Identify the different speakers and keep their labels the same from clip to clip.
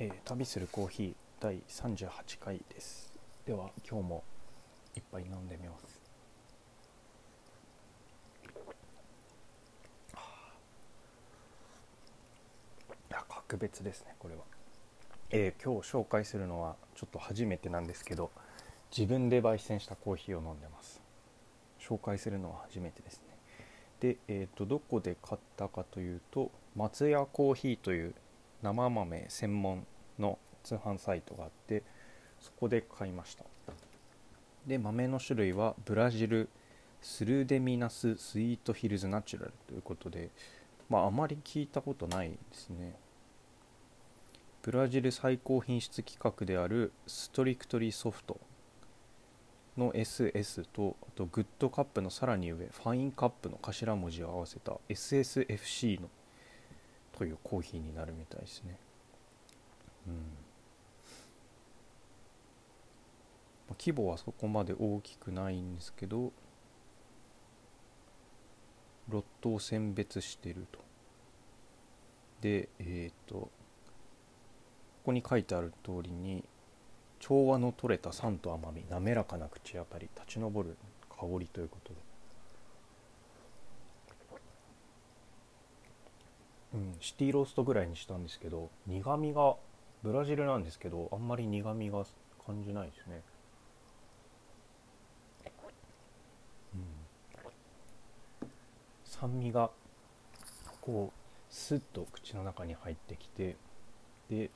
Speaker 1: えー旅するコーヒー第38回です。では今日も一杯飲んでみます。いや格別ですねこれは、えー今日紹介するのはちょっと初めてなんですけど自分で焙煎したコーヒーを飲んでます。紹介するのは初めてですね。で、えー、とどこで買ったかというと松屋コーヒーという生豆専門の通販サイトがあってそこで買いました。で豆の種類はブラジルスルデミナススイートヒルズナチュラルということでまああまり聞いたことないですね。ブラジル最高品質規格であるストリクトリーソフトの SS とあとグッドカップのさらに上ファインカップの頭文字を合わせた SSFC のというコーヒーになるみたいですね。うん規模はそこまで大きくないんですけどロットを選別してると。でえっ、とここに書いてある通りに調和の取れた酸と甘み滑らかな口当たり立ち上る香りということで、うん、シティローストぐらいにしたんですけど苦みがブラジルなんですけどあんまり苦みが感じないですね、うん、酸味がこうスッと口の中に入ってきてで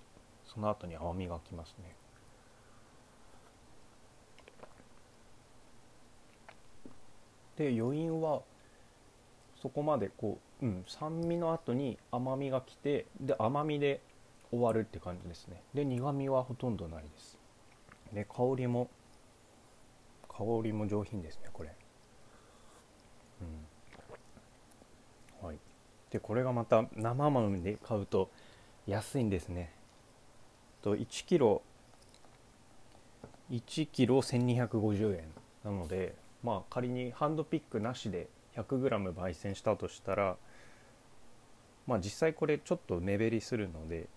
Speaker 1: その後に甘みがきますね。で余韻はそこまでこう、うん、酸味の後に甘みがきてで甘みで終わるって感じですね。で苦みはほとんどないです。で香りも香りも上品ですねこれ。うん。はい。でこれがまた生豆で買うと安いんですね。と1キロ1キロ1250円なのでまあ仮にハンドピックなしで 100g 焙煎したとしたらまあ実際これちょっと目減りするので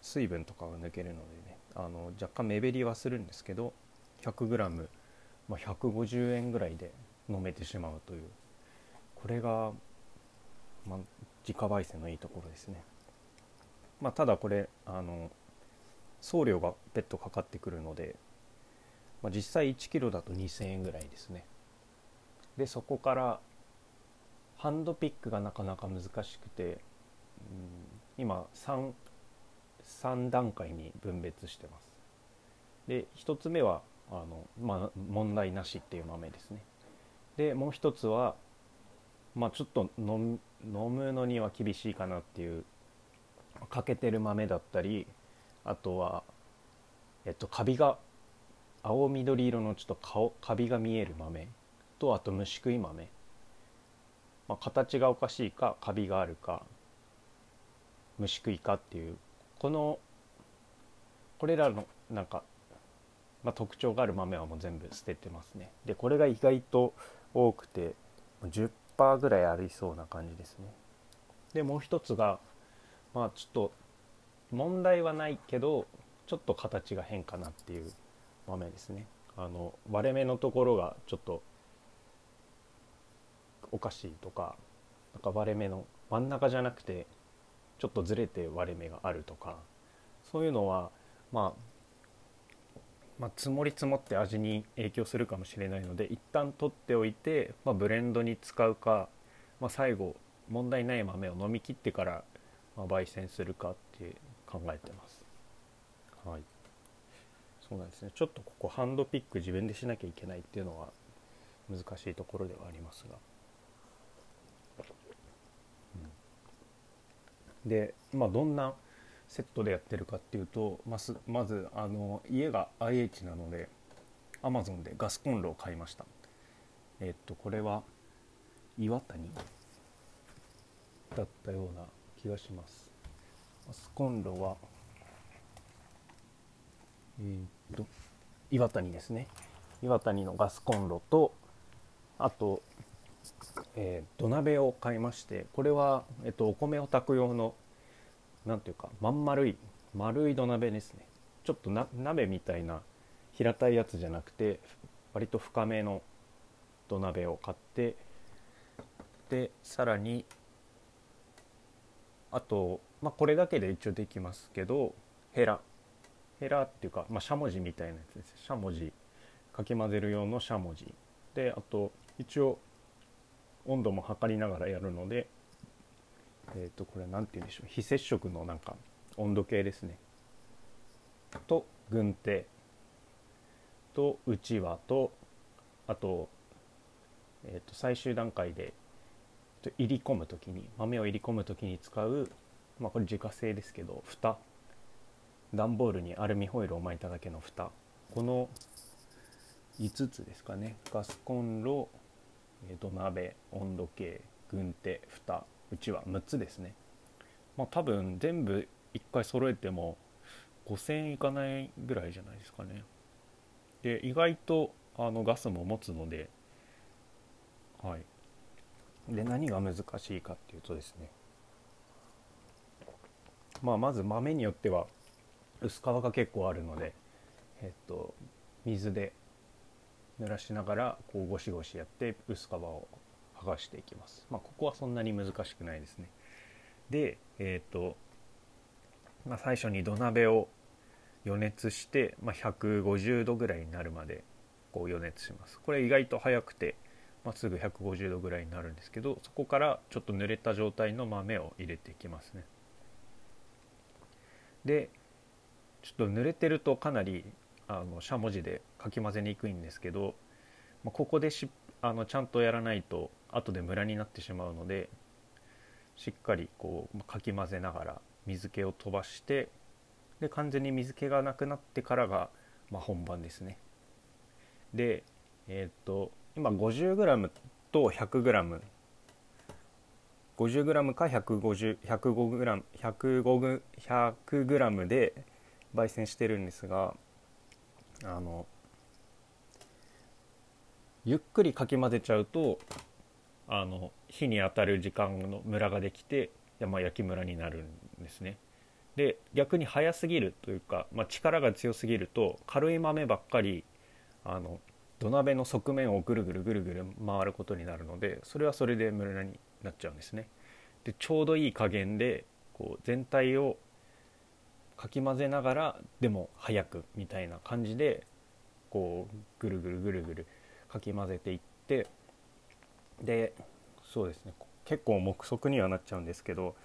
Speaker 1: 水分とかが抜けるのでねあの若干目減りはするんですけど 100g、まあ、150円ぐらいで飲めてしまうというこれが、まあ、自家焙煎のいいところですね。まあ、ただこれあの送料が別途かかってくるのでまあ、実際1キロだと2000円ぐらいですねでそこからハンドピックがなかなか難しくて、うん、今 3, 3段階に分別してます。で1つ目はあの、まあ、問題なしっていう豆ですね。でもう一つはまあちょっと飲むのには厳しいかなっていう欠けてる豆だったりあとはえっとカビが青緑色のちょっと顔カビが見える豆。とあと虫食い豆、まあ、形がおかしいかカビがあるか虫食いかっていうこのこれらのなんか、まあ、特徴がある豆はもう全部捨ててますね。でこれが意外と多くて10%ぐらいありそうな感じですね。でもう一つがまあちょっと問題はないけどちょっと形が変かなっていう豆ですね。あの割れ目のところがちょっとおかしいとかなんか割れ目の真ん中じゃなくてちょっとずれて割れ目があるとかそういうのは、まあ、まあ積もり積もって味に影響するかもしれないので一旦取っておいて、まあ、ブレンドに使うか、まあ、最後問題ない豆を飲み切ってから、まあ、焙煎するかって考えてます。はい。そうなんですね。ちょっとここハンドピック自分でしなきゃいけないっていうのは難しいところではありますが、うん、でまあどんなセットでやってるかっていうとまずまずあの家が IH なので Amazon でガスコンロを買いました。えっとこれは岩谷だったような気がします。ガスコンロはえー、と岩谷ですね。岩谷のガスコンロとあと、えー、土鍋を買いましてこれは、えっと、お米を炊く用のなんていうかまん丸い丸い土鍋ですね。ちょっとな鍋みたいな平たいやつじゃなくて割と深めの土鍋を買ってでさらにあと、まあ、これだけで一応できますけどヘラ。ヘラっていうか、ま、しゃもじみたいなやつです。しゃもじ。かき混ぜる用のしゃもじ。であと一応温度も測りながらやるのでえ、ー、とこれ何て言うんでしょう。非接触のなんか温度計ですね。と軍手。とうちわとあと,、えー、と最終段階で入り込む時に豆を入り込む時に使う、まあ、これ自家製ですけど蓋。段ボールにアルミホイルを巻いただけの蓋。この5つですかね。ガスコンロ土鍋温度計軍手蓋うちは6つですね。まあ多分全部1回揃えても5000円いかないぐらいじゃないですかね。で意外とあのガスも持つのではい。で何が難しいかっていうとですね。まあまず豆によっては薄皮が結構あるのでえっと水で濡らしながらこうゴシゴシやって薄皮を剥がしていきます。まあここはそんなに難しくないですね。でえっとまあ、最初に土鍋を予熱して、まあ、150度ぐらいになるまでこう予熱します。これ意外と早くて、まあ、すぐ150度ぐらいになるんですけどそこからちょっと濡れた状態の豆を入れていきますね。でちょっと濡れてるとかなりあのしゃもじでかき混ぜにくいんですけど、まあ、ここでしあのちゃんとやらないと後でムラになってしまうのでしっかりこうかき混ぜながら水気を飛ばしてで完全に水気がなくなってからが、まあ、本番ですね。でえっ、と今 50g と 100g 50g か 150g 105g 100g で焙煎してるんですがあのゆっくりかき混ぜちゃうとあの火に当たる時間のムラができて山焼きムラになるんですね。で逆に速すぎるというか、まあ、力が強すぎると軽い豆ばっかりあの土鍋の側面をぐるぐるぐるぐる回ることになるのでそれはそれでムラになっちゃうんですね。でちょうどいい加減でこう全体をかき混ぜながらでも早くみたいな感じでこうぐるぐるぐるぐるかき混ぜていってでそうですね結構目測にはなっちゃうんですけど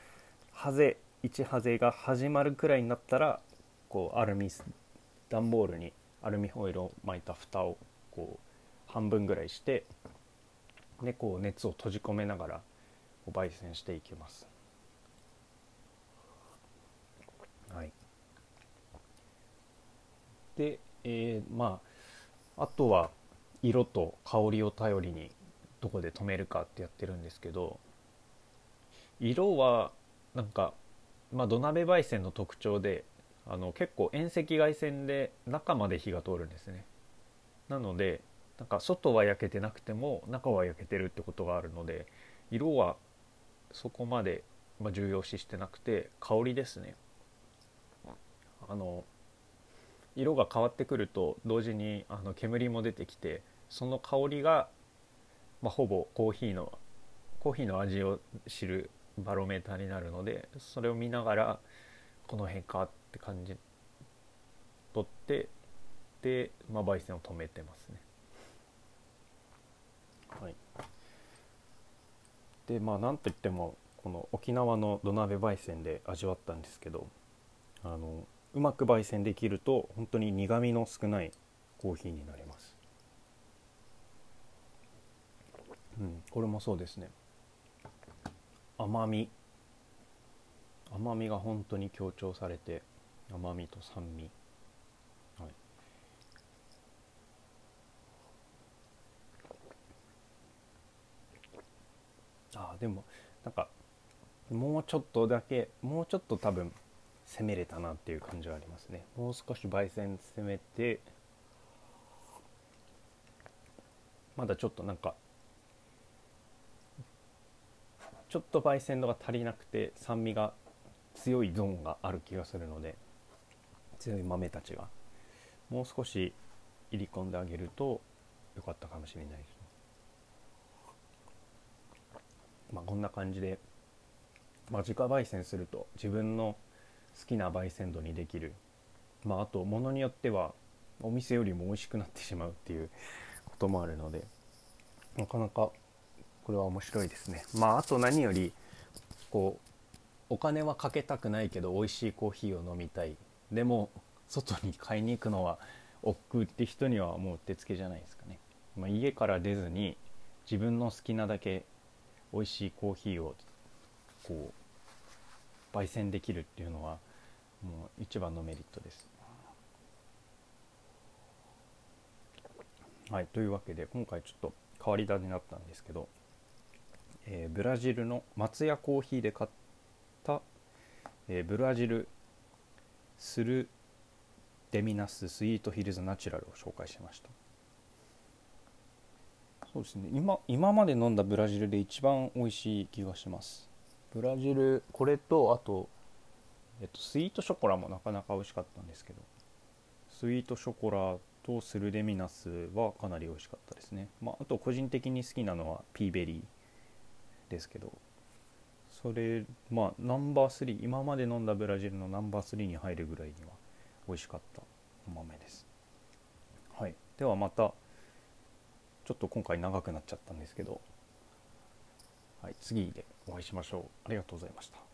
Speaker 1: ハゼ1ハゼが始まるくらいになったらこうアルミ段ボールにアルミホイルを巻いた蓋をこう半分ぐらいしてでこう熱を閉じ込めながら焙煎していきます。はい、で、えー、まああとは色と香りを頼りにどこで止めるかってやってるんですけど色はなんか、まあ、土鍋焙煎の特徴であの結構遠赤外線で中まで火が通るんですね。なのでなんか外は焼けてなくても中は焼けてるってことがあるので色はそこまで、重要視してなくて香りですね。あの色が変わってくると同時にあの煙も出てきてその香りが、まあ、ほぼコーヒーのコーヒーの味を知るバロメーターになるのでそれを見ながらこの辺かって感じ取ってで、まあ、焙煎を止めてますね。はい、でまあなんといってもこの沖縄の土鍋焙煎で味わったんですけどあのうまく焙煎できると本当に苦みの少ないコーヒーになります。うん、これもそうですね。甘み。甘みが本当に強調されて甘みと酸味。はい。あでもなんかもうちょっとだけもうちょっと多分攻めれたなっていう感じはありますね。もう少し焙煎攻めてまだちょっとなんかちょっと焙煎度が足りなくて酸味が強いゾーンがある気がするので強い豆たちがもう少し入り込んであげるとよかったかもしれないです、まあ、こんな感じで、まあ、自家焙煎すると自分の好きな焙煎度にできる、まあ、あとものによってはお店よりも美味しくなってしまうっていうこともあるのでなかなかこれは面白いですね。まああと何よりこうお金はかけたくないけど美味しいコーヒーを飲みたい。でも外に買いに行くのは億劫って人にはもううってつけじゃないですかね、まあ、家から出ずに自分の好きなだけ美味しいコーヒーをこう焙煎できるっていうのはもう一番のメリットです。はいというわけで今回ちょっと変わり種になったんですけど、えー、ブラジルの松屋コーヒーで買った、えー、ブラジルスルデミナススイートヒルズナチュラルを紹介しました。そうですね。今今まで飲んだブラジルで一番美味しい気がします。ブラジルこれとあと、えっと、スイートショコラもなかなか美味しかったんですけどスイートショコラとスルデミナスはかなり美味しかったですね、まあ、あと個人的に好きなのはピーベリーですけどそれまあナンバー3今まで飲んだブラジルのナンバー3に入るぐらいには美味しかったお豆です。はい。ではまたちょっと今回長くなっちゃったんですけど、はい、次でお会いしましょう。ありがとうございました。